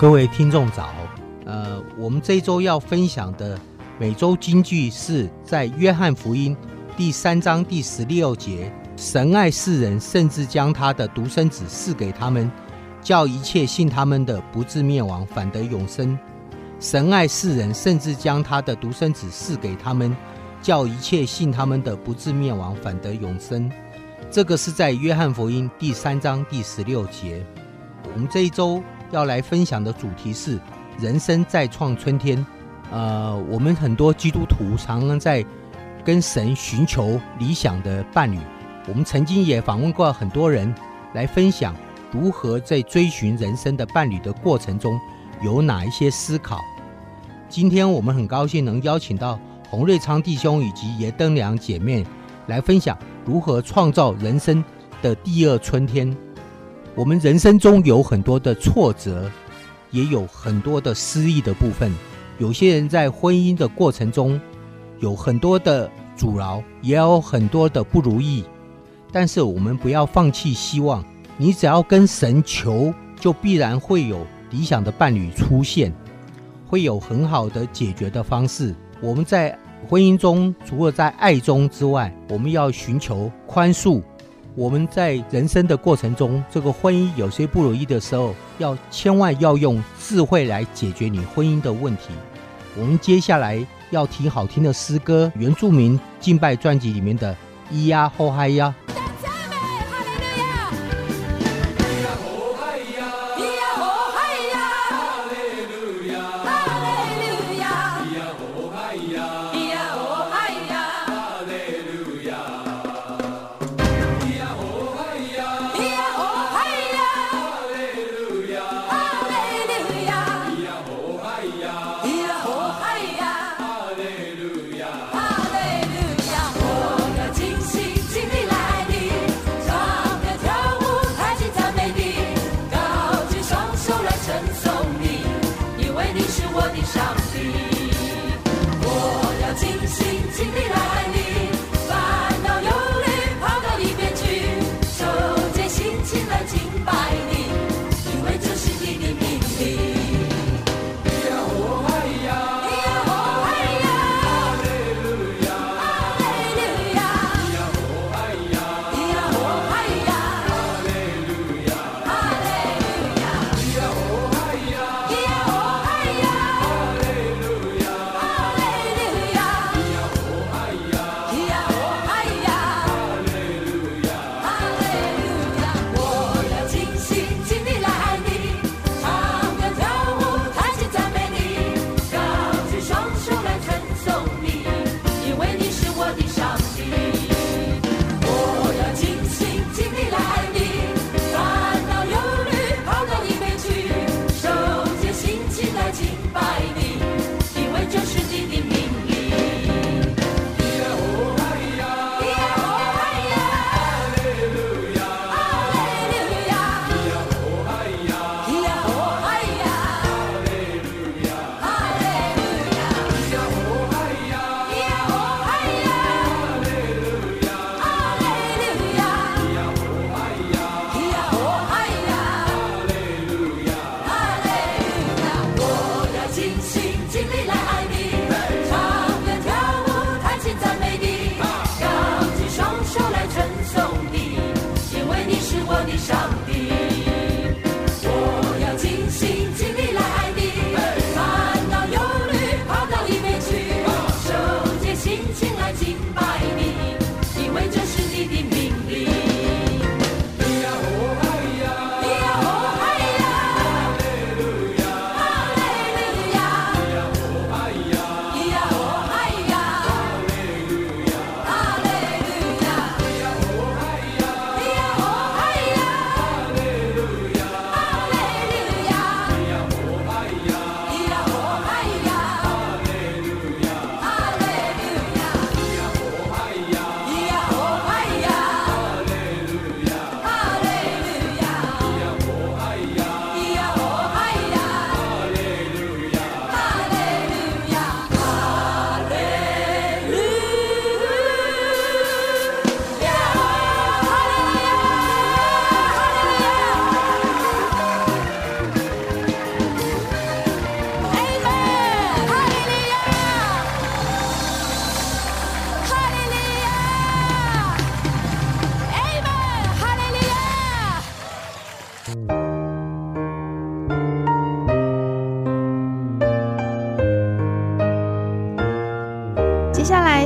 各位听众早，呃，我们这一周要分享的每周金句是在约翰福音第三章第十六节：“神爱世人，甚至将他的独生子赐给他们，叫一切信他们的不至灭亡，反得永生。”神爱世人，甚至将他的独生子赐给他们，叫一切信他们的不至灭亡，反得永生。这个是在约翰福音第三章第十六节。我们这一周。要来分享的主题是人生再创春天。呃，我们很多基督徒常常在跟神寻求理想的伴侣。我们曾经也访问过很多人来分享如何在追寻人生的伴侣的过程中有哪一些思考。今天我们很高兴能邀请到洪瑞昌弟兄以及叶登良姐妹来分享如何创造人生的第二春天。我们人生中有很多的挫折，也有很多的失意的部分。有些人在婚姻的过程中有很多的阻挠，也有很多的不如意。但是我们不要放弃希望，你只要跟神求，就必然会有理想的伴侣出现，会有很好的解决的方式。我们在婚姻中，除了在爱中之外，我们要寻求宽恕。我们在人生的过程中，这个婚姻有些不如意的时候，要千万要用智慧来解决你婚姻的问题。我们接下来要听好听的诗歌，原住民敬拜专辑里面的《咿呀吼嗨呀》。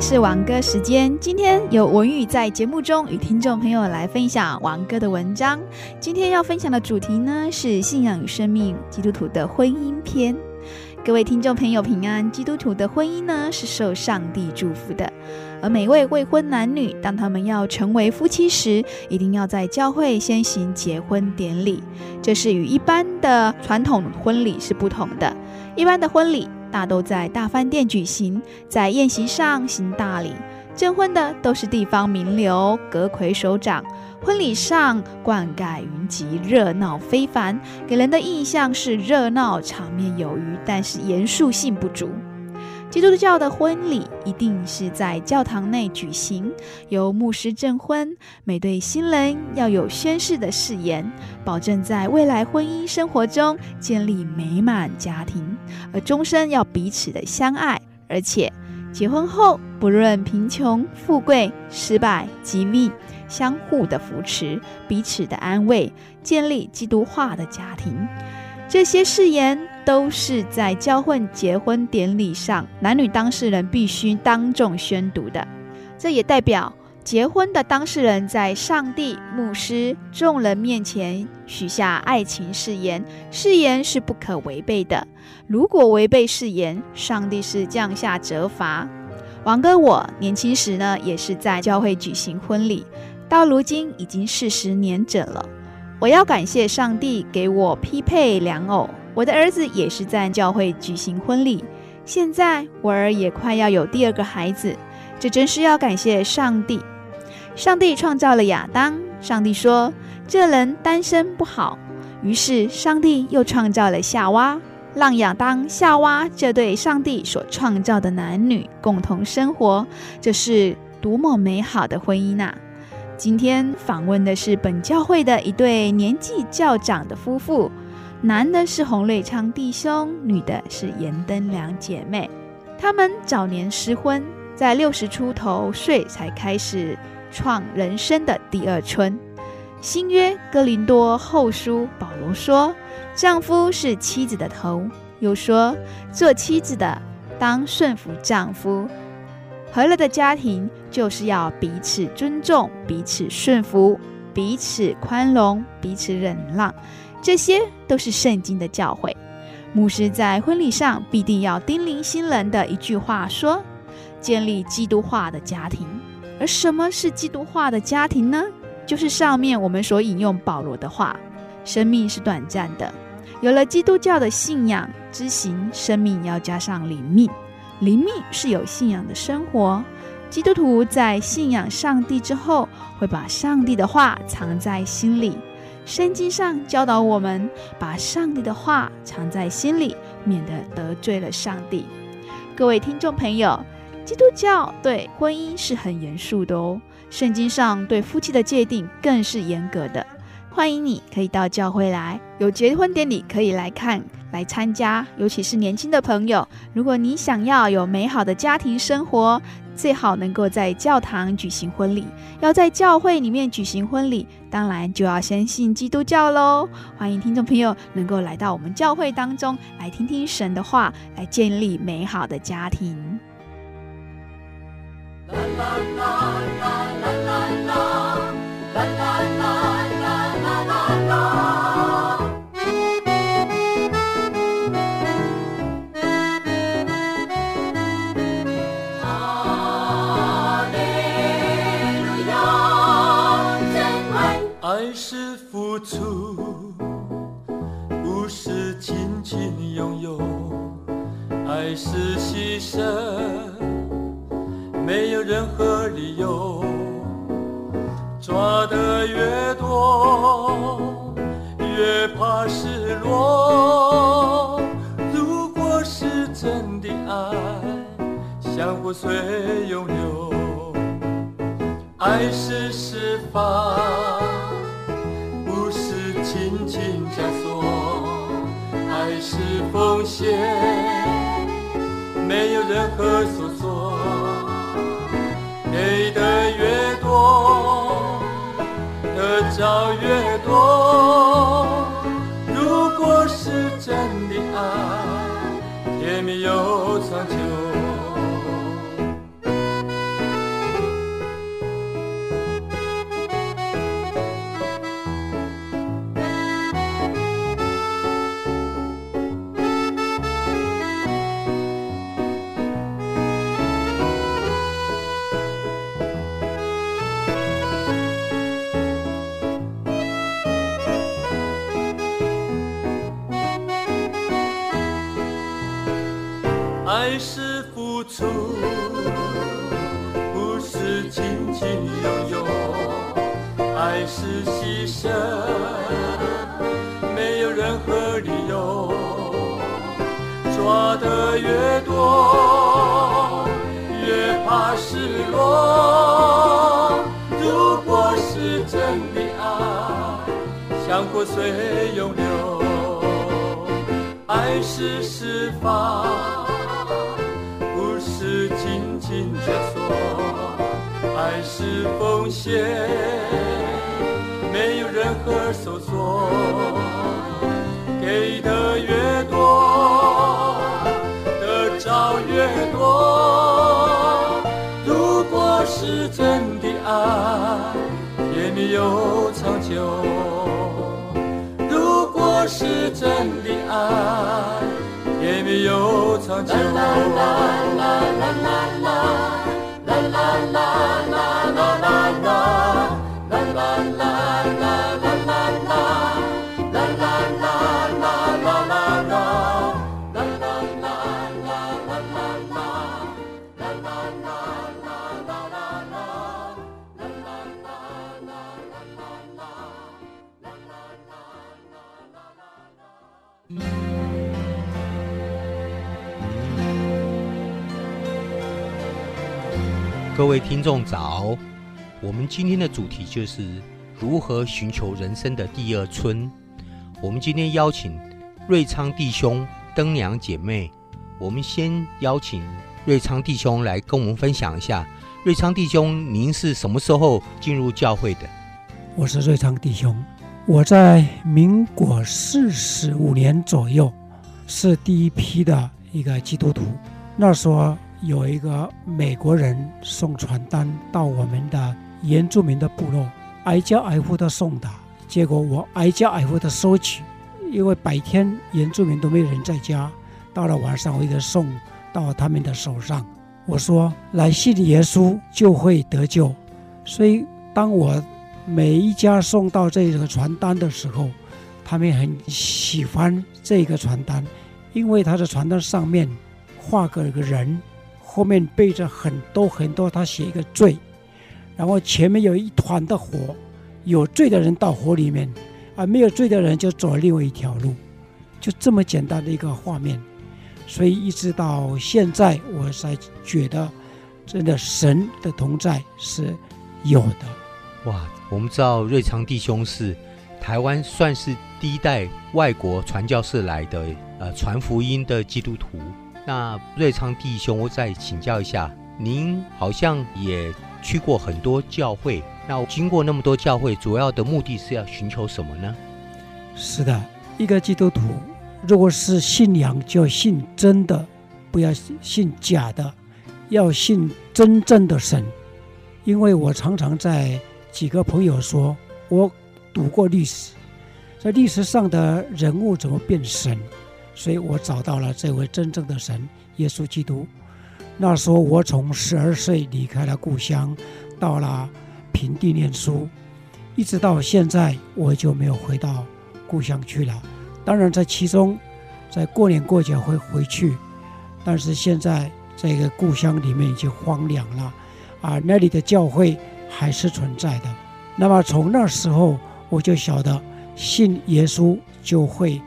是王哥时间，今天由文玉在节目中与听众朋友来分享王哥的文章。今天要分享的主题呢是信仰与生命，基督徒的婚姻篇。各位听众朋友平安，基督徒的婚姻呢是受上帝祝福的，而每位未婚男女，当他们要成为夫妻时，一定要在教会先行结婚典礼，这是与一般的传统婚礼是不同的。一般的婚礼大都在大饭店举行，在宴席上行大礼，征婚的都是地方名流、阁魁首长。婚礼上冠盖云集，热闹非凡，给人的印象是热闹场面有余，但是严肃性不足。基督教的婚礼一定是在教堂内举行，由牧师证婚，每对新人要有宣誓的誓言，保证在未来婚姻生活中建立美满家庭，而终身要彼此的相爱，而且结婚后不论贫穷富贵、失败疾病。相互的扶持，彼此的安慰，建立基督化的家庭。这些誓言都是在教会结婚典礼上，男女当事人必须当众宣读的。这也代表结婚的当事人在上帝、牧师、众人面前许下爱情誓言，誓言是不可违背的。如果违背誓言，上帝是降下责罚。王哥，我年轻时呢，也是在教会举行婚礼。到如今已经四十年整了，我要感谢上帝给我匹配良偶。我的儿子也是在教会举行婚礼，现在我儿也快要有第二个孩子，这真是要感谢上帝。上帝创造了亚当，上帝说这人单身不好，于是上帝又创造了夏娃，让亚当、夏娃这对上帝所创造的男女共同生活，这是多么美好的婚姻呐！今天访问的是本教会的一对年纪较长的夫妇，男的是洪瑞昌弟兄，女的是严登良姐妹。他们早年失婚，在六十出头岁才开始创人生的第二春。新约哥林多后书保罗说：“丈夫是妻子的头。”又说：“做妻子的当顺服丈夫。”和乐的家庭就是要彼此尊重、彼此顺服、彼此宽容、彼此忍让，这些都是圣经的教诲。牧师在婚礼上必定要叮咛新人的一句话说：建立基督化的家庭。而什么是基督化的家庭呢？就是上面我们所引用保罗的话：生命是短暂的，有了基督教的信仰之行，生命要加上灵命。灵命是有信仰的生活。基督徒在信仰上帝之后，会把上帝的话藏在心里。圣经上教导我们，把上帝的话藏在心里，免得得罪了上帝。各位听众朋友，基督教对婚姻是很严肃的哦。圣经上对夫妻的界定更是严格的。欢迎你可以到教会来，有结婚典礼可以来看。来参加，尤其是年轻的朋友，如果你想要有美好的家庭生活，最好能够在教堂举行婚礼。要在教会里面举行婚礼，当然就要相信基督教喽。欢迎听众朋友能够来到我们教会当中，来听听神的话，来建立美好的家庭。爱是牺牲，没有任何理由。抓得越多，越怕失落。如果是真的爱，相互随拥有。爱是释放，不是轻轻枷锁。爱是奉献。没有任何所作，给的越多，得着越多。如果是真的爱，甜蜜又长久。是付出，不是紧紧拥有；爱是牺牲，没有任何理由。抓得越多，越怕失落。如果是真的爱，像河水永流，爱是释放。枷锁，爱是奉献，没有任何收索。给的越多，得着越多。如果是真的爱，甜蜜又长久。如果是真的爱。甜蜜又长久。各位听众早，我们今天的主题就是如何寻求人生的第二春。我们今天邀请瑞昌弟兄、登阳姐妹，我们先邀请瑞昌弟兄来跟我们分享一下。瑞昌弟兄，您是什么时候进入教会的？我是瑞昌弟兄，我在民国四十五年左右是第一批的一个基督徒，那时候。有一个美国人送传单到我们的原住民的部落，挨家挨户的送达，结果我挨家挨户的收取，因为白天原住民都没有人在家，到了晚上我就送到他们的手上。我说，来信耶稣就会得救，所以当我每一家送到这个传单的时候，他们很喜欢这个传单，因为他的传单上面画个一个人。后面背着很多很多，他写一个罪，然后前面有一团的火，有罪的人到火里面，而没有罪的人就走另外一条路，就这么简单的一个画面。所以一直到现在，我才觉得，真的神的同在是有的。哇，我们知道瑞昌弟兄是台湾算是第一代外国传教士来的，呃，传福音的基督徒。那瑞昌弟兄，我再请教一下，您好像也去过很多教会。那经过那么多教会，主要的目的是要寻求什么呢？是的，一个基督徒，如果是信仰，就要信真的，不要信假的，要信真正的神。因为我常常在几个朋友说，我读过历史，在历史上的人物怎么变神？所以我找到了这位真正的神耶稣基督。那时候我从十二岁离开了故乡，到了平地念书，一直到现在我就没有回到故乡去了。当然在其中，在过年过节会回去，但是现在这个故乡里面已经荒凉了，啊，那里的教会还是存在的。那么从那时候我就晓得，信耶稣就会。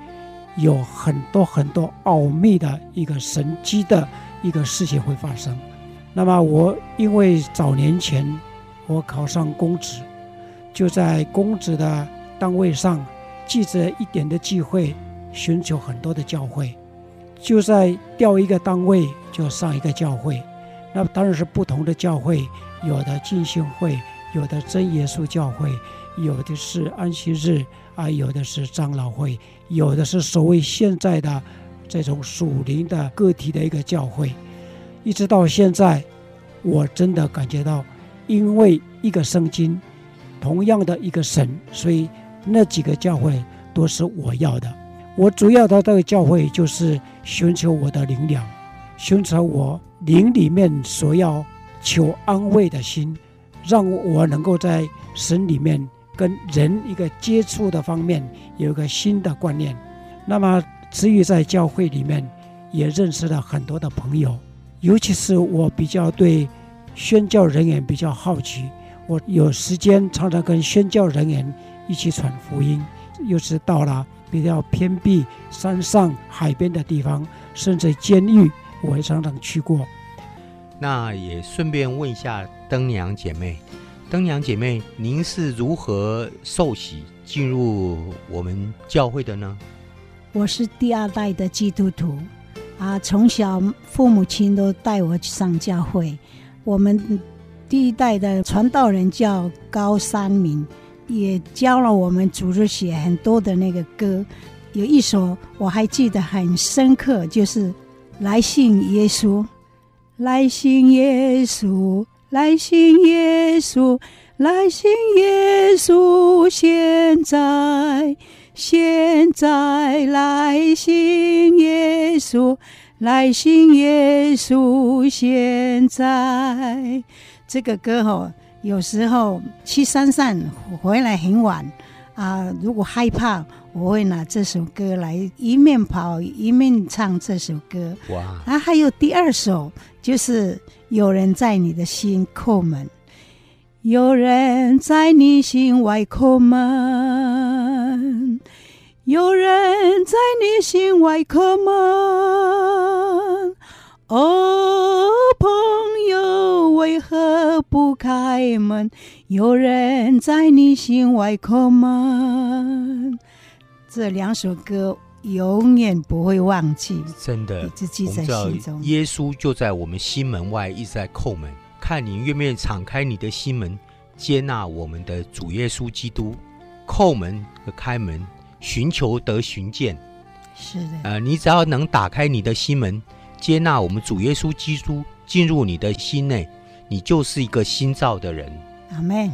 有很多很多奥秘的一个神迹的一个事情会发生。那么我因为早年前我考上公职，就在公职的单位上，记着一点的机会，寻求很多的教会，就在调一个单位就上一个教会。那当然是不同的教会，有的进信会，有的真耶稣教会，有的是安息日。啊，有的是长老会，有的是所谓现在的这种属灵的个体的一个教会，一直到现在，我真的感觉到，因为一个圣经，同样的一个神，所以那几个教会都是我要的。我主要的这个教会就是寻求我的灵粮，寻求我灵里面所要求安慰的心，让我能够在神里面。跟人一个接触的方面有一个新的观念，那么至于在教会里面也认识了很多的朋友。尤其是我比较对宣教人员比较好奇，我有时间常常跟宣教人员一起传福音。又是到了比较偏僻、山上、海边的地方，甚至监狱，我也常常去过。那也顺便问一下灯娘姐妹，灯娘姐妹，您是如何受洗进入我们教会的呢？我是第二代的基督徒啊，从小父母亲都带我去上教会。我们第一代的传道人叫高三明，也教了我们组织写很多的那个歌，有一首我还记得很深刻，就是“来信耶稣”。来信耶稣，来信耶稣，来信耶稣，现在，现在，来信耶稣，来信耶稣，现在。这个歌吼，有时候去山上回来很晚啊，如果害怕。我会拿这首歌来一面跑一面唱这首歌。哇！啊，还有第二首，就是有人在你的心叩门，有人在你心外叩门，有人在你心外叩门。哦，朋友，为何不开门？有人在你心外叩门。这两首歌永远不会忘记，真的，一直记在心中。耶稣就在我们心门外，一直在叩门，看你愿不愿意敞开你的心门，接纳我们的主耶稣基督。叩门和开门，寻求得寻见。是的，呃，你只要能打开你的心门，接纳我们主耶稣基督进入你的心内，你就是一个新造的人。阿门。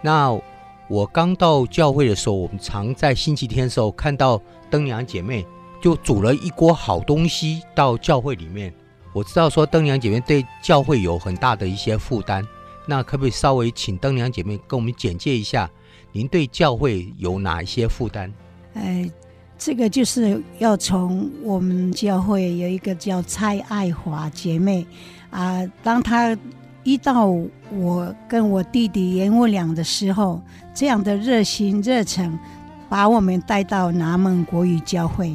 那。我刚到教会的时候，我们常在星期天的时候看到灯娘姐妹就煮了一锅好东西到教会里面。我知道说灯娘姐妹对教会有很大的一些负担，那可不可以稍微请灯娘姐妹跟我们简介一下，您对教会有哪一些负担？哎，这个就是要从我们教会有一个叫蔡爱华姐妹啊，当她。一到我跟我弟弟严我俩的时候，这样的热心热诚，把我们带到南门国语教会。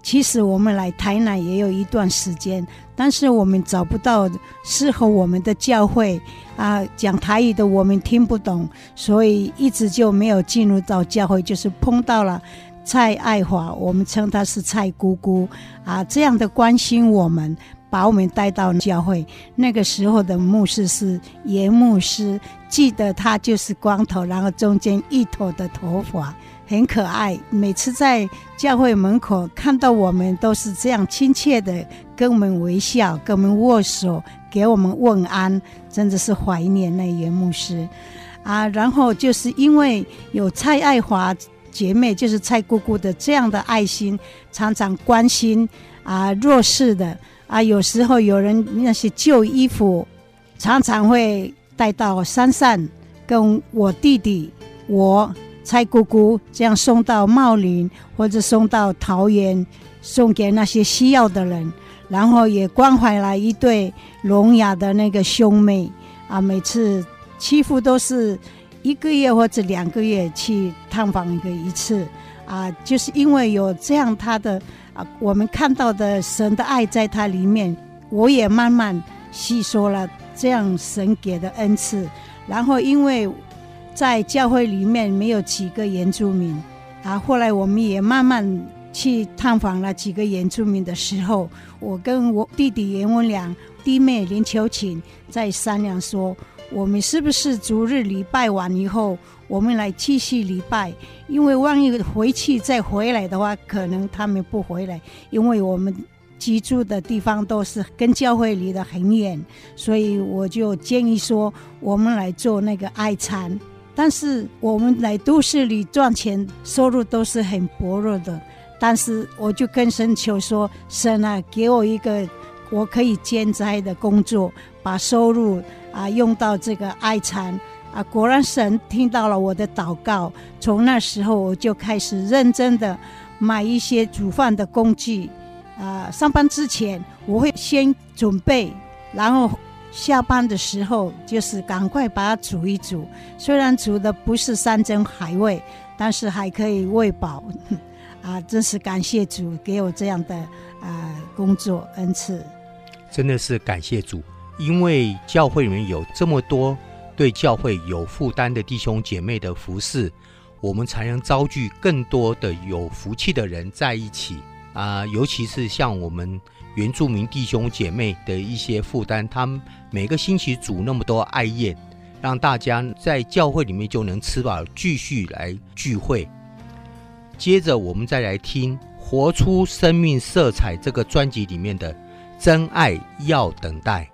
其实我们来台南也有一段时间，但是我们找不到适合我们的教会啊，讲台语的我们听不懂，所以一直就没有进入到教会。就是碰到了蔡爱华，我们称她是蔡姑姑啊，这样的关心我们。把我们带到教会，那个时候的牧师是严牧师，记得他就是光头，然后中间一头的头发，很可爱。每次在教会门口看到我们，都是这样亲切的跟我们微笑，跟我们握手，给我们问安，真的是怀念那严牧师啊。然后就是因为有蔡爱华姐妹，就是蔡姑姑的这样的爱心，常常关心啊弱势的。啊，有时候有人那些旧衣服，常常会带到山上，跟我弟弟、我蔡姑姑这样送到茂林或者送到桃园，送给那些需要的人，然后也关怀了一对聋哑的那个兄妹。啊，每次几乎都是一个月或者两个月去探访一个一次。啊，就是因为有这样他的。啊，我们看到的神的爱在他里面，我也慢慢吸收了这样神给的恩赐。然后，因为在教会里面没有几个原住民，啊，后来我们也慢慢去探访了几个原住民的时候，我跟我弟弟严文良、弟妹林秋琴在商量说，我们是不是逐日礼拜完以后，我们来继续礼拜，因为万一回去再回来的话，可能他们不回来，因为我们居住的地方都是跟教会离得很远，所以我就建议说，我们来做那个爱餐。但是我们来都市里赚钱，收入都是很薄弱的。但是我就跟神求说，神啊，给我一个我可以兼差的工作，把收入啊用到这个爱餐。啊，果然神听到了我的祷告，从那时候我就开始认真的买一些煮饭的工具，呃上班之前，我会先准备，然后下班的时候就是赶快把它煮一煮。虽然煮的不是山珍海味，但是还可以喂饱。啊，真是感谢主给我这样的啊、工作恩赐。真的是感谢主，因为教会里面有这么多对教会有负担的弟兄姐妹的服侍，我们才能招聚更多的有福气的人在一起啊、尤其是像我们原住民弟兄姐妹的一些负担，他们每个星期煮那么多爱宴，让大家在教会里面就能吃饱，继续来聚会。接着，我们再来听《活出生命色彩》这个专辑里面的《真爱要等待》。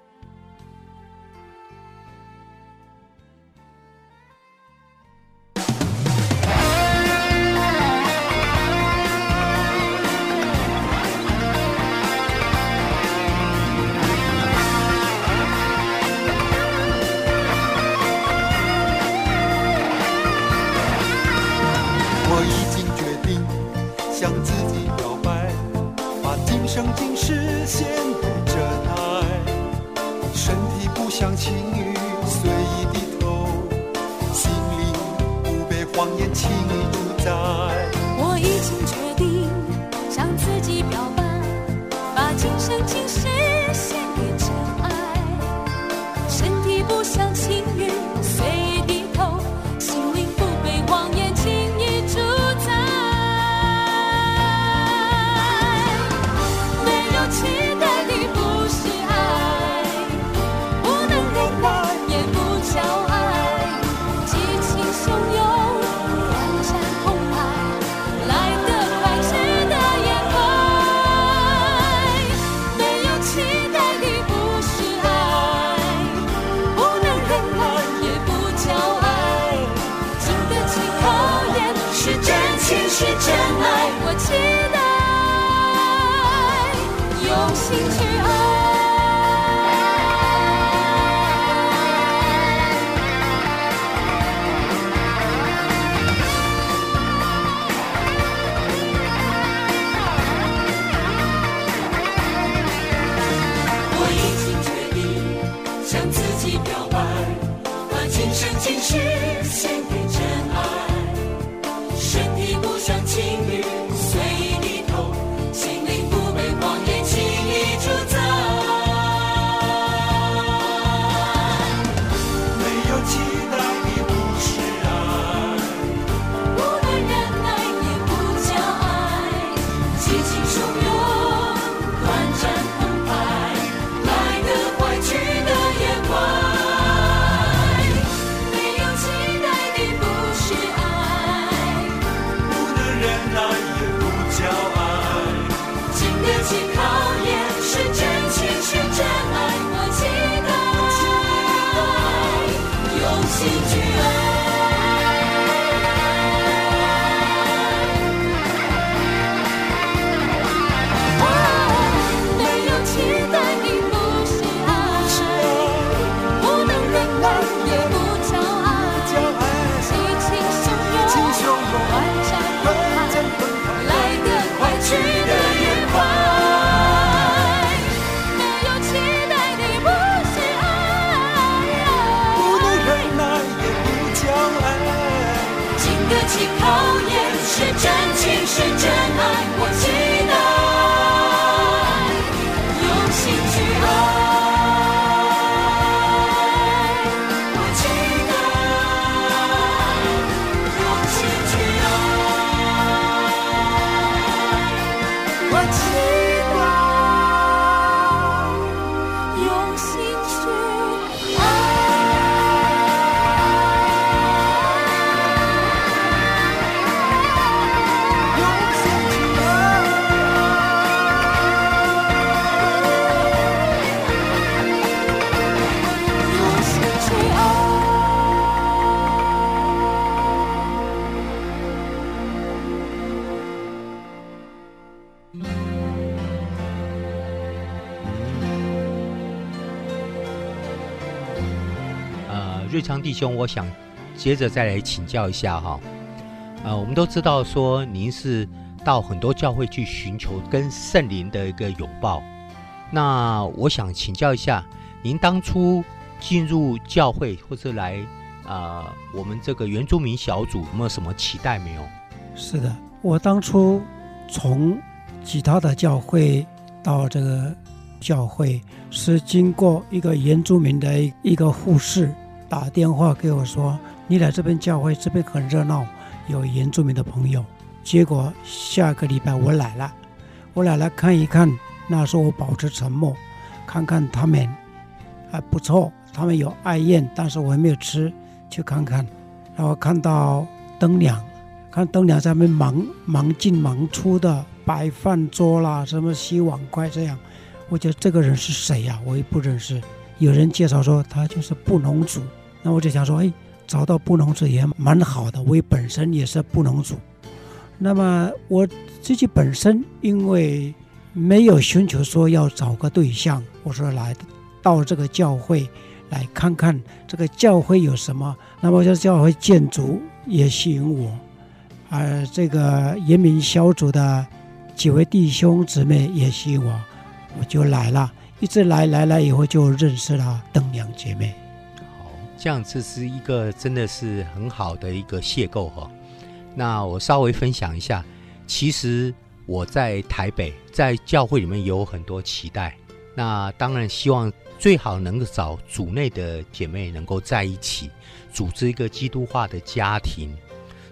弟兄，我想接着再来请教一下哈，呃，我们都知道说您是到很多教会去寻求跟圣灵的一个拥抱。那我想请教一下，您当初进入教会或者来啊、呃，我们这个原住民小组有没有什么期待没有？是的，我当初从其他的教会到这个教会，是经过一个原住民的一个护士打电话给我说：“你来这边教会，这边很热闹，有原住民的朋友。”结果下个礼拜我来了，我来了看一看。那时候我保持沉默，看看他们还不错，他们有爱宴，但是我还没有吃，去看看。然后看到灯娘，看灯娘在那边忙忙进忙出的摆饭桌啦，什么洗碗筷这样。我觉得这个人是谁呀？我也不认识。有人介绍说他就是布农族，那我就想说，哎，找到布农族也蛮好的。我本身也是布农族，那么我自己本身因为。没有寻求说要找个对象，我说来到这个教会来看看这个教会有什么。那么这教会建筑也吸引我，而这个人民小组的几位弟兄姊妹也吸引我，我就来了。一直来来来以后就认识了灯娘姐妹。这样这是一个真的是很好的一个邂逅哈。那我稍微分享一下，其实。我在台北，在教会里面有很多期待。那当然希望最好能够找组内的姐妹能够在一起，组织一个基督化的家庭。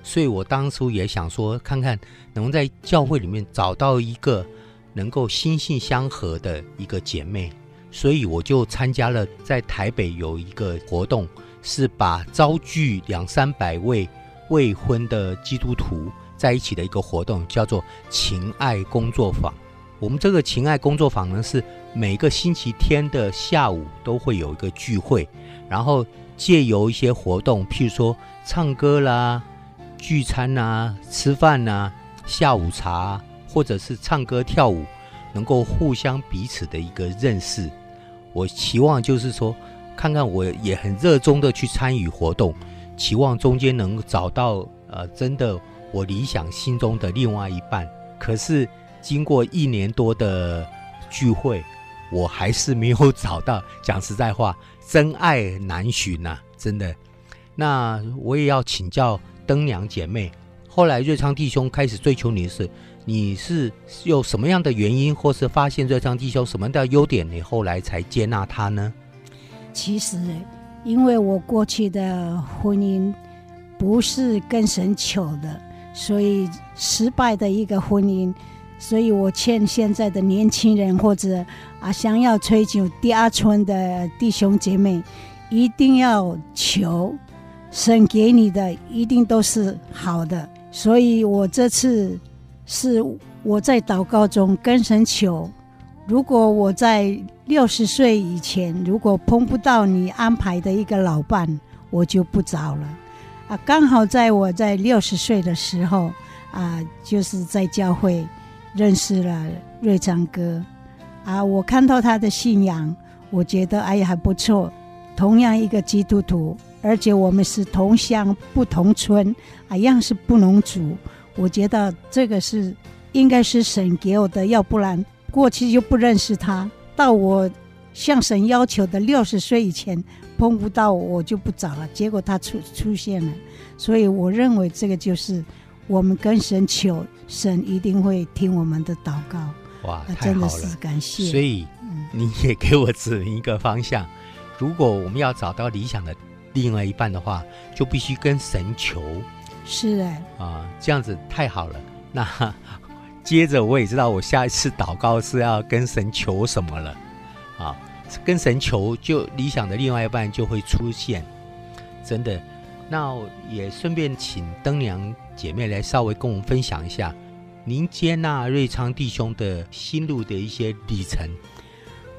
所以我当初也想说，看看能在教会里面找到一个能够心性相合的一个姐妹。所以我就参加了在台北有一个活动，是把招聚两三百位未婚的基督徒。在一起的一个活动叫做情爱工作坊。我们这个情爱工作坊呢，是每个星期天的下午都会有一个聚会，然后借由一些活动，譬如说唱歌啦、聚餐呐、吃饭呐、下午茶，或者是唱歌跳舞，能够互相彼此的一个认识。我期望就是说，看看我也很热衷的去参与活动，期望中间能找到呃真的。我理想心中的另外一半，可是经过一年多的聚会，我还是没有找到。讲实在话，真爱难寻呐，真的。那我也要请教灯娘姐妹，后来瑞昌弟兄开始追求你时，你是有什么样的原因，或是发现瑞昌弟兄什么样的优点，你后来才接纳他呢？其实，因为我过去的婚姻不是跟神求的。所以失败的一个婚姻，所以我劝现在的年轻人或者啊想要追求第二春的弟兄姐妹，一定要求神给你的一定都是好的。所以我这次是我在祷告中跟神求，如果我在六十岁以前如果碰不到你安排的一个老伴，我就不找了。啊，刚好在我在六十岁的时候，啊，就是在教会认识了瑞章哥，啊，我看到他的信仰，我觉得哎呀还不错，同样一个基督徒，而且我们是同乡不同村，啊，一样是布农族，我觉得这个是应该是神给我的，要不然过去就不认识他，到我向神要求的六十岁以前。碰不到我就不找了，结果他出出现了，所以我认为这个就是我们跟神求，神一定会听我们的祷告。哇，真的是感谢。所以你也给我指明一个方向，如果我们要找到理想的另外一半的话，就必须跟神求。是的啊，这样子太好了。那 接着我也知道，我下一次祷告是要跟神求什么了啊。跟神求，就理想的另外一半就会出现，真的。那也顺便请灯娘姐妹来稍微跟我们分享一下，您接纳瑞昌弟兄的心路的一些历程。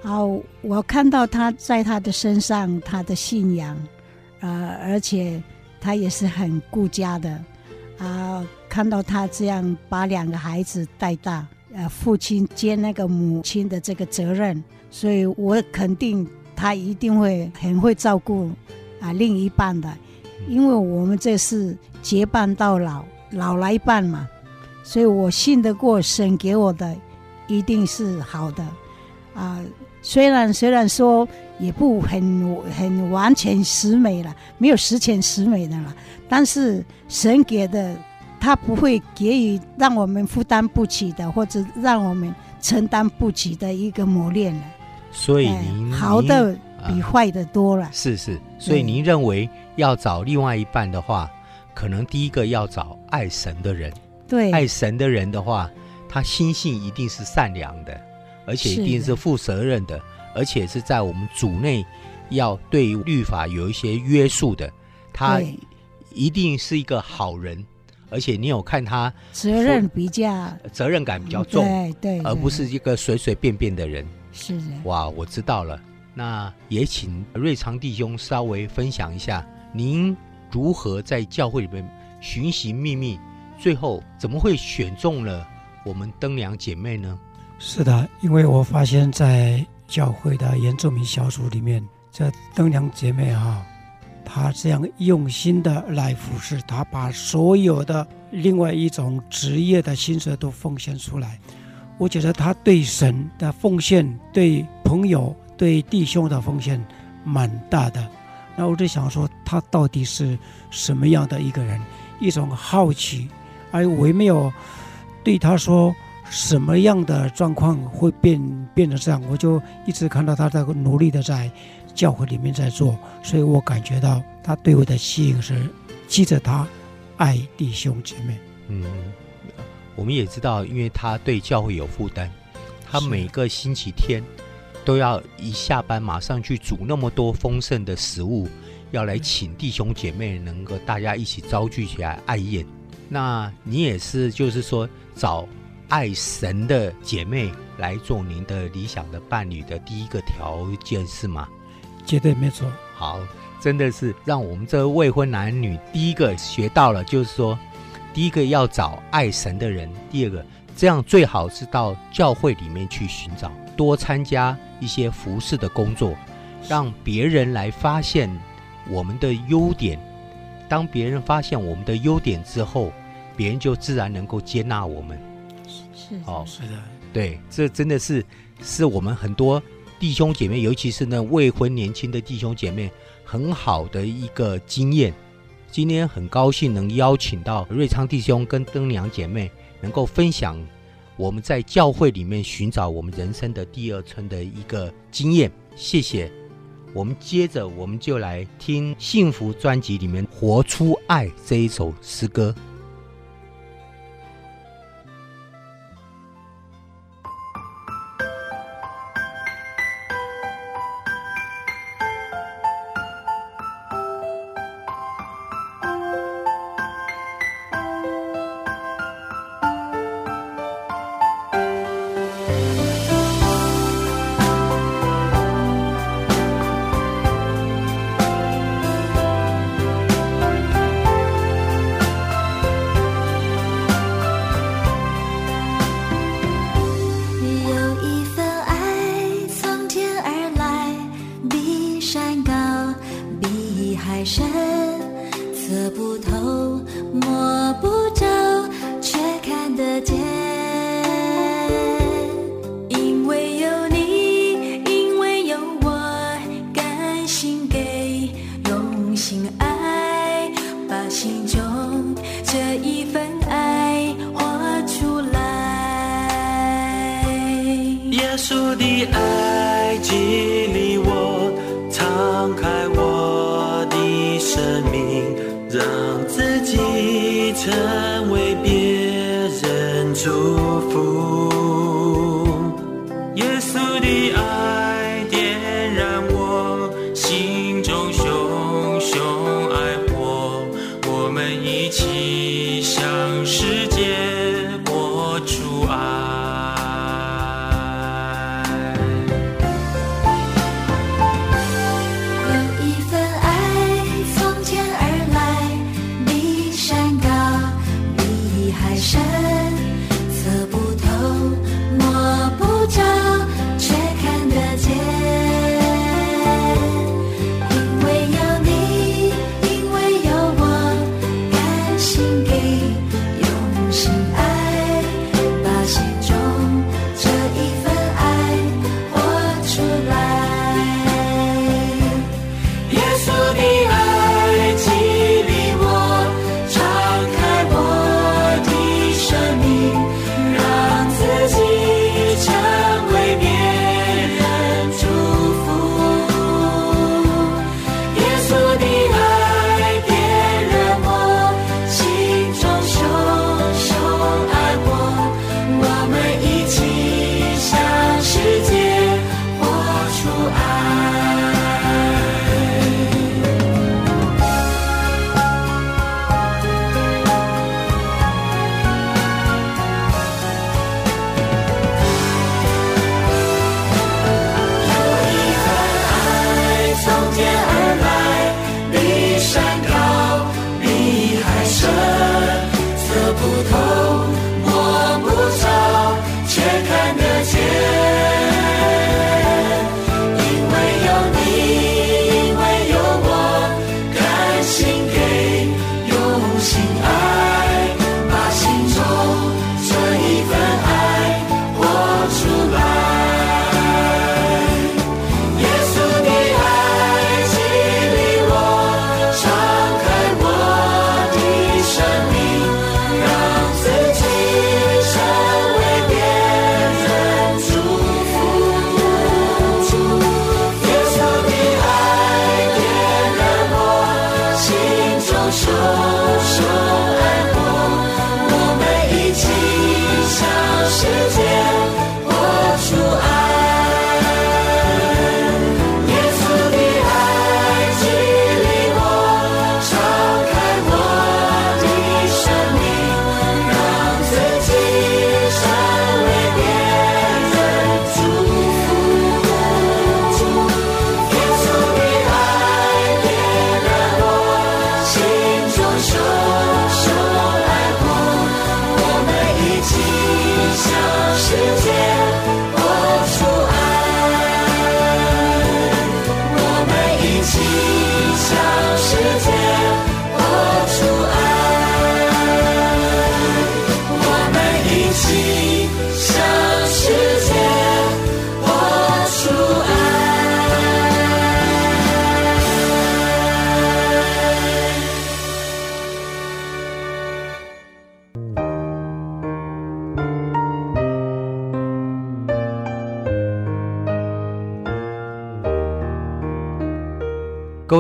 好，我看到他在他的身上，他的信仰，呃，而且他也是很顾家的，啊、看到他这样把两个孩子带大，呃，父亲兼那个母亲的这个责任。所以我肯定他一定会很会照顾啊另一半的，因为我们这是结伴到老，老来伴嘛。所以我信得过神给我的一定是好的啊。虽然虽然说也不很很完全十美了，没有十全十美的了，但是神给的他不会给予让我们负担不起的，或者让我们承担不起的一个磨练了。所以您、哎、好的比坏的多了。是是，所以您认为要找另外一半的话，可能第一个要找爱神的人。对，爱神的人的话，他心性一定是善良的。而且一定是负责任，的而且是在我们组内要对律法有一些约束的，他一定是一个好人。而且你有看他责任比较责任感比较重，对对，对，而不是一个随随便便的人。是的，哇，我知道了。那也请瑞昌弟兄稍微分享一下，您如何在教会里面寻寻觅觅，最后怎么会选中了我们灯娘姐妹呢？是的，因为我发现，在教会的原住民小组里面，这灯娘姐妹哈，她这样用心的来服侍，她把所有的另外一种职业的心血都奉献出来。我觉得她对神的奉献，对朋友、对弟兄的奉献蛮大的。那我就想说，她到底是什么样的一个人？一种好奇，而我也没有对她说。什么样的状况会变变成这样？我就一直看到他在努力的在教会里面在做，所以我感觉到他对我的吸引是记着他爱弟兄姐妹。嗯，我们也知道，因为他对教会有负担，他每个星期天都要一下班马上去煮那么多丰盛的食物，要来请弟兄姐妹能够大家一起招聚起来爱宴。那你也是，就是说找。爱神的姐妹来做您的理想的伴侣的第一个条件是吗？绝对没错。好，真的是让我们这未婚男女第一个学到了，就是说，第一个要找爱神的人，第二个这样最好是到教会里面去寻找，多参加一些服饰的工作，让别人来发现我们的优点。当别人发现我们的优点之后，别人就自然能够接纳我们。哦，是的，对，这真的是是我们很多弟兄姐妹，尤其是那未婚年轻的弟兄姐妹，很好的一个经验。今天很高兴能邀请到瑞昌弟兄跟灯娘姐妹，能够分享我们在教会里面寻找我们人生的第二春的一个经验。谢谢。我们接着我们就来听幸福专辑里面《活出爱》这一首诗歌。太深，测不透，摸不着，却看得见。因为有你，因为有我，甘心给，用心爱，把心中这一份爱画出来。耶稣的爱。time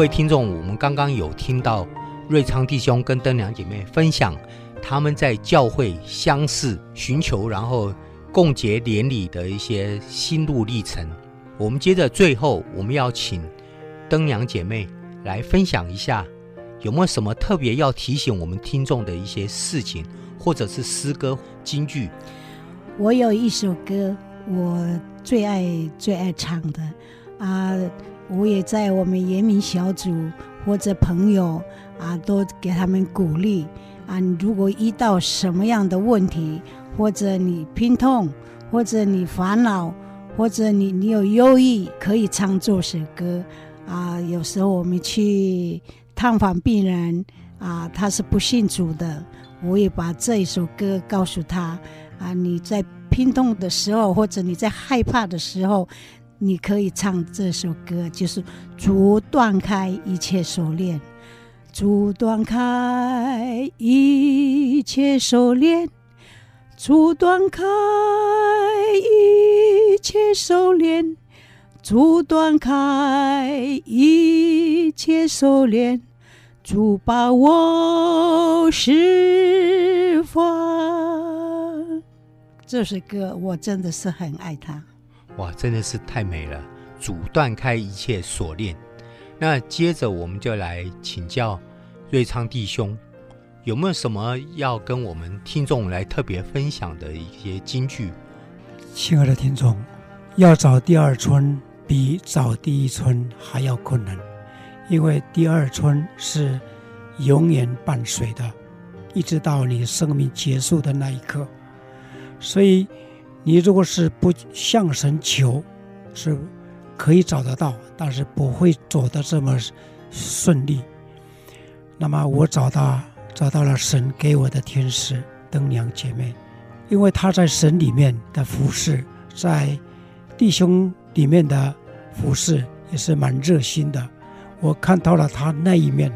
各位听众，我们刚刚有听到瑞昌弟兄跟灯娘姐妹分享他们在教会相识、寻求，然后共结连理的一些心路历程。我们接着最后，我们要请灯娘姐妹来分享一下，有没有什么特别要提醒我们听众的一些事情，或者是诗歌、金句？我有一首歌，我最爱最爱唱的啊，我也在我们延明小组或者朋友啊，都给他们鼓励啊。你如果遇到什么样的问题，或者你病痛，或者你烦恼。或者你你有忧郁，可以唱这首歌啊。有时候我们去探访病人啊，他是不信主的，我也把这一首歌告诉他啊。你在拼痛的时候，或者你在害怕的时候，你可以唱这首歌，就是主断开一切锁链，主断开一切锁链。主断开一切锁链，主断开一切锁链，主把我释放。这首歌我真的是很爱它。哇，真的是太美了！阻断开一切锁链。那接着我们就来请教瑞昌弟兄。有没有什么要跟我们听众来特别分享的一些金句？亲爱的听众，要找第二春比找第一春还要困难，因为第二春是永远伴随的，一直到你生命结束的那一刻。所以，你如果是不向神求，是可以找得到，但是不会走得这么顺利。那么，我找到。找到了神给我的天使灯娘姐妹，因为她在神里面的服侍，在弟兄里面的服侍也是蛮热心的。我看到了她那一面，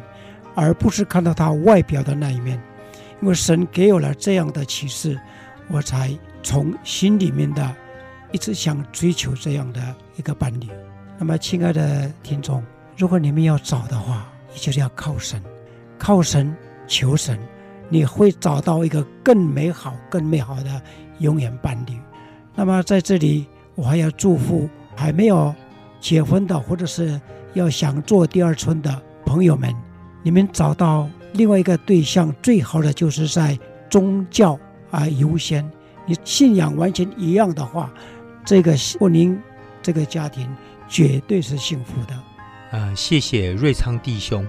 而不是看到她外表的那一面。因为神给我了这样的启示，我才从心里面的一直想追求这样的一个伴侣。那么，亲爱的听众，如果你们要找的话，你就是要靠神，靠神。求神，你会找到一个更美好、更美好的永远伴侣。那么在这里，我还要祝福还没有结婚的，或者是要想做第二春的朋友们，你们找到另外一个对象，最好的就是在宗教啊优先。你信仰完全一样的话，这个婚姻、这个家庭绝对是幸福的。呃，谢谢瑞昌弟兄。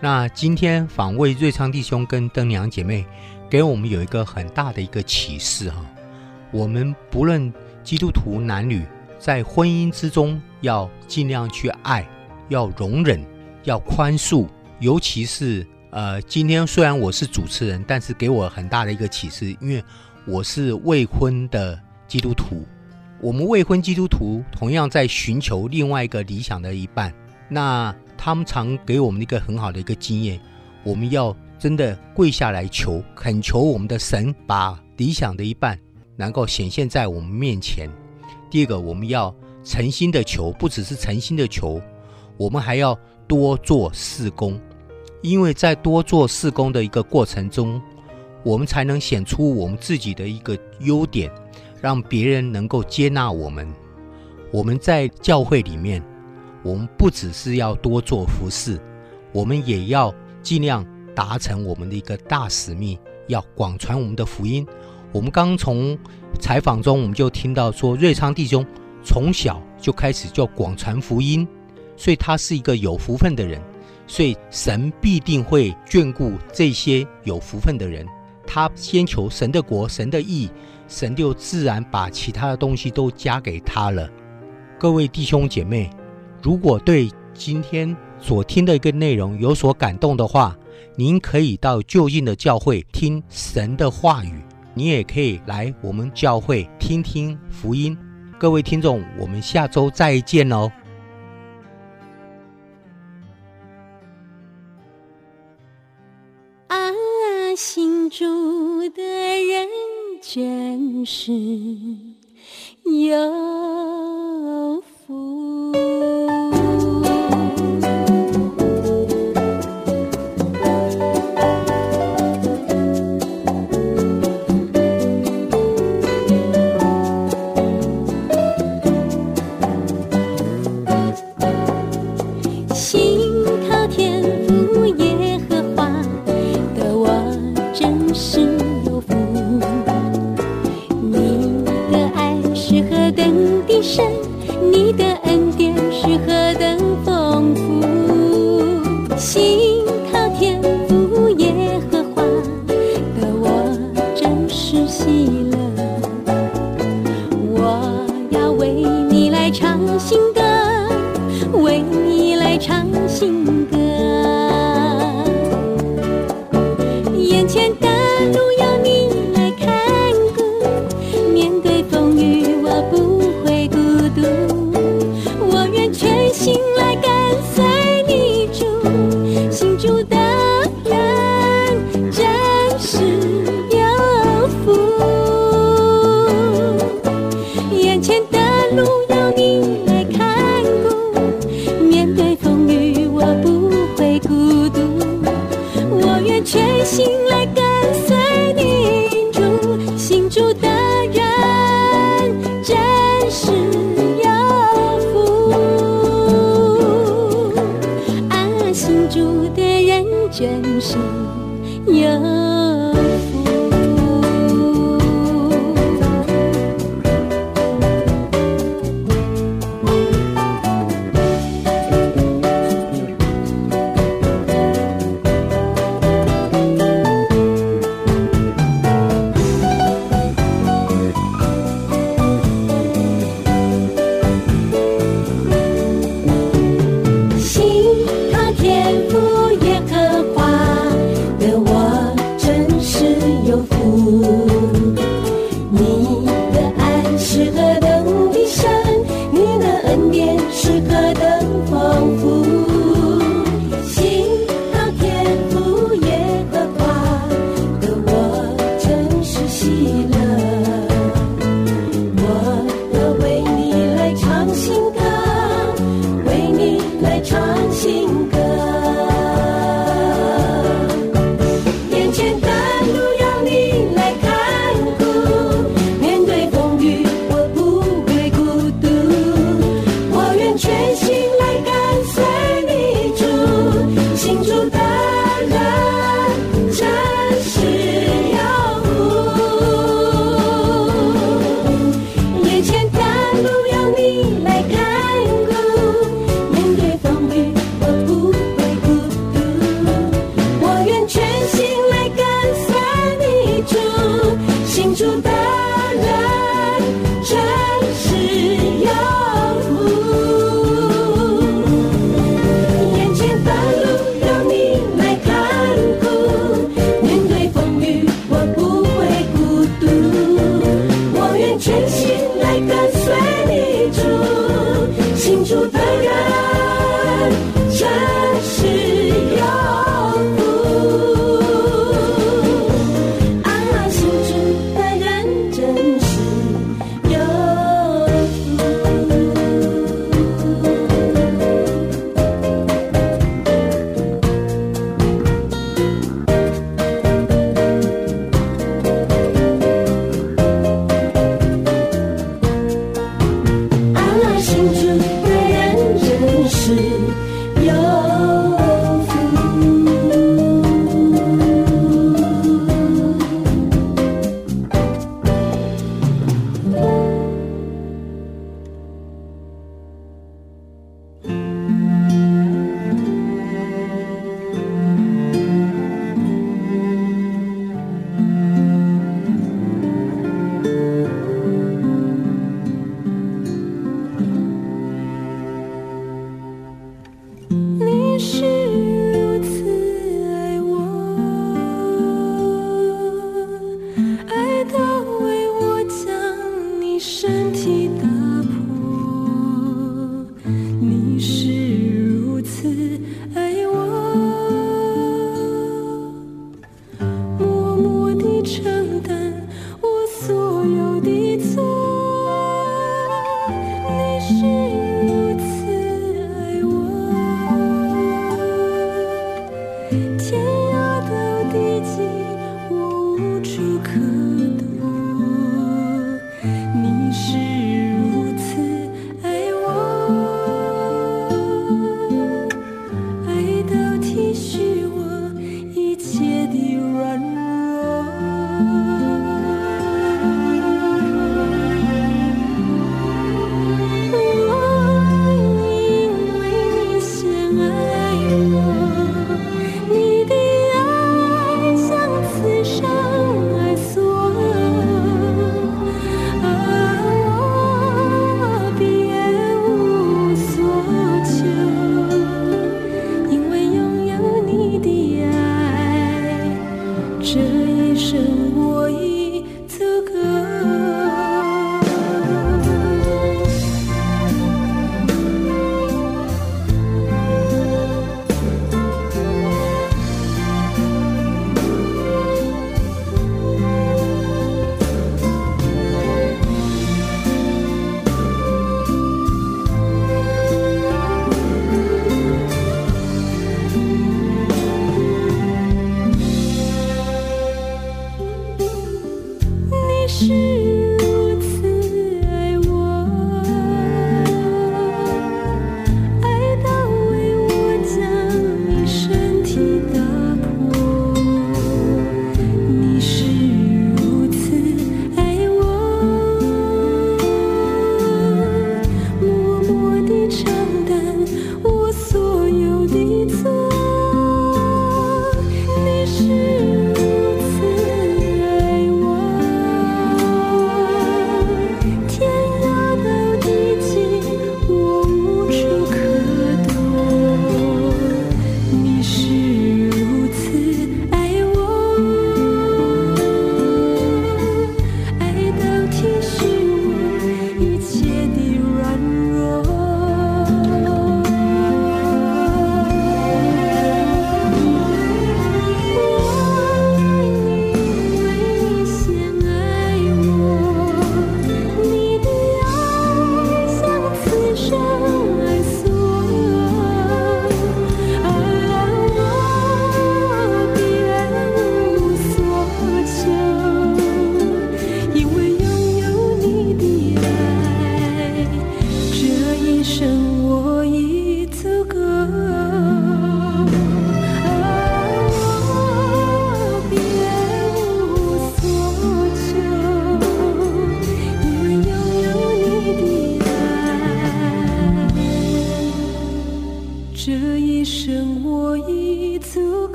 那今天访问瑞昌弟兄跟灯娘姐妹，给我们有一个很大的一个启示哈。我们不论基督徒男女，在婚姻之中要尽量去爱，要容忍，要宽恕。尤其是呃，今天虽然我是主持人，但是给我很大的一个启示，因为我是未婚的基督徒。我们未婚基督徒同样在寻求另外一个理想的一半。那他们常给我们一个很好的一个经验，我们要真的跪下来求，恳求我们的神把理想的一半能够显现在我们面前。第二个，我们要诚心的求，不只是诚心的求，我们还要多做事工，因为在多做事工的一个过程中，我们才能显出我们自己的一个优点，让别人能够接纳我们。我们在教会里面。我们不只是要多做服事，我们也要尽量达成我们的一个大使命，要广传我们的福音。我们刚从采访中，我们就听到说，瑞昌弟兄从小就开始就广传福音，所以他是一个有福分的人，所以神必定会眷顾这些有福分的人。他先求神的国、神的义，神就自然把其他的东西都加给他了。各位弟兄姐妹。如果对今天所听的一个内容有所感动的话，您可以到就近的教会听神的话语，你也可以来我们教会听听福音。各位听众，我们下周再见哦。住的人真是有福。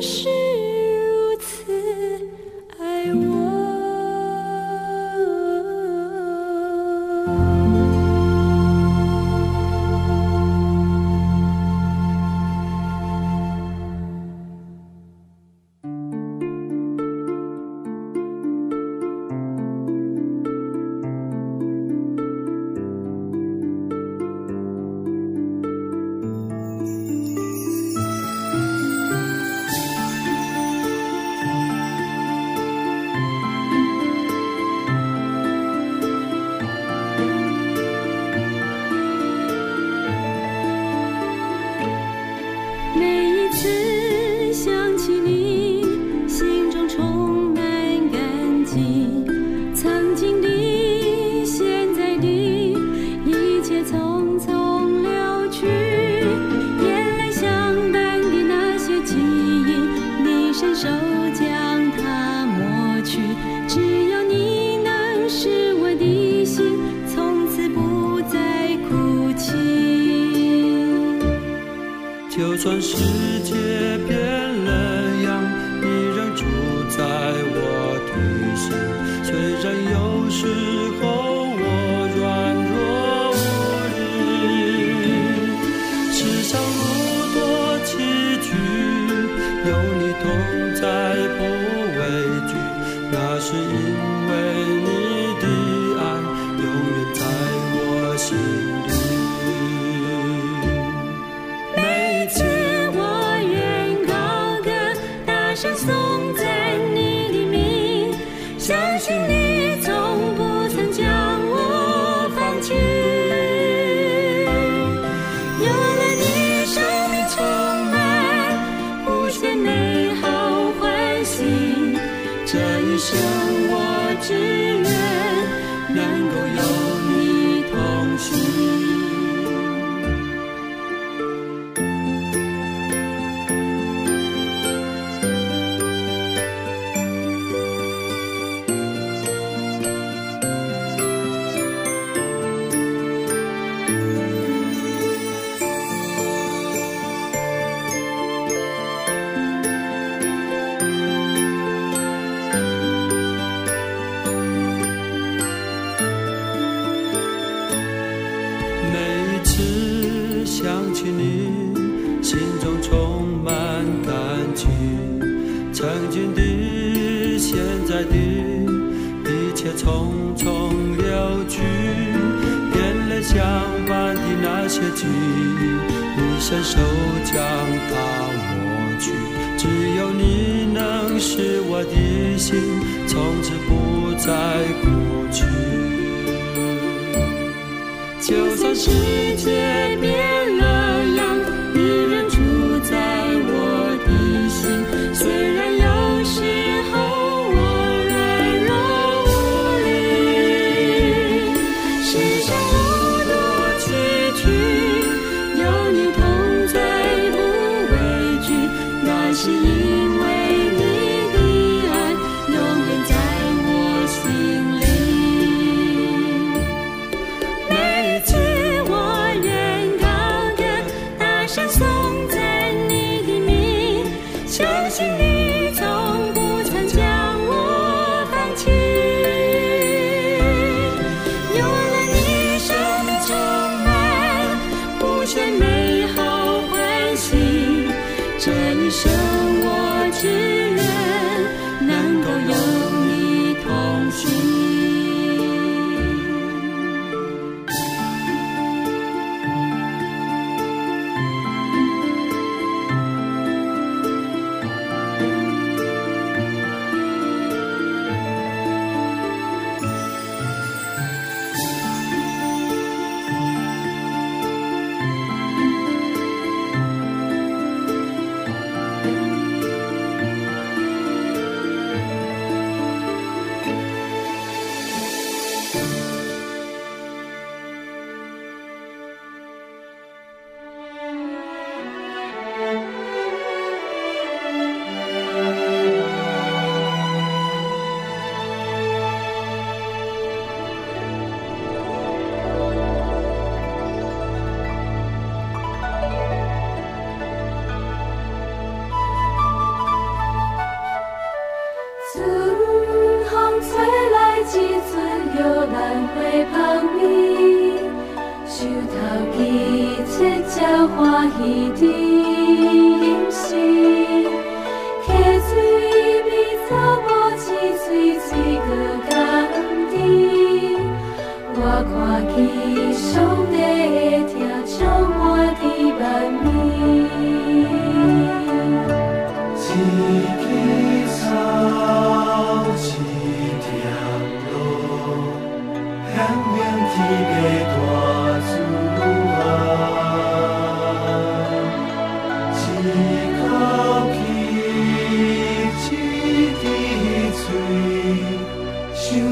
是。剩我只愿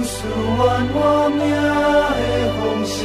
数完我命的红线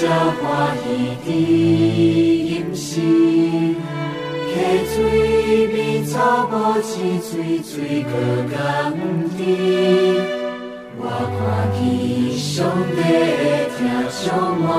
这花一的饮食，溪水比草木青翠翠个甜。我看见兄弟听着我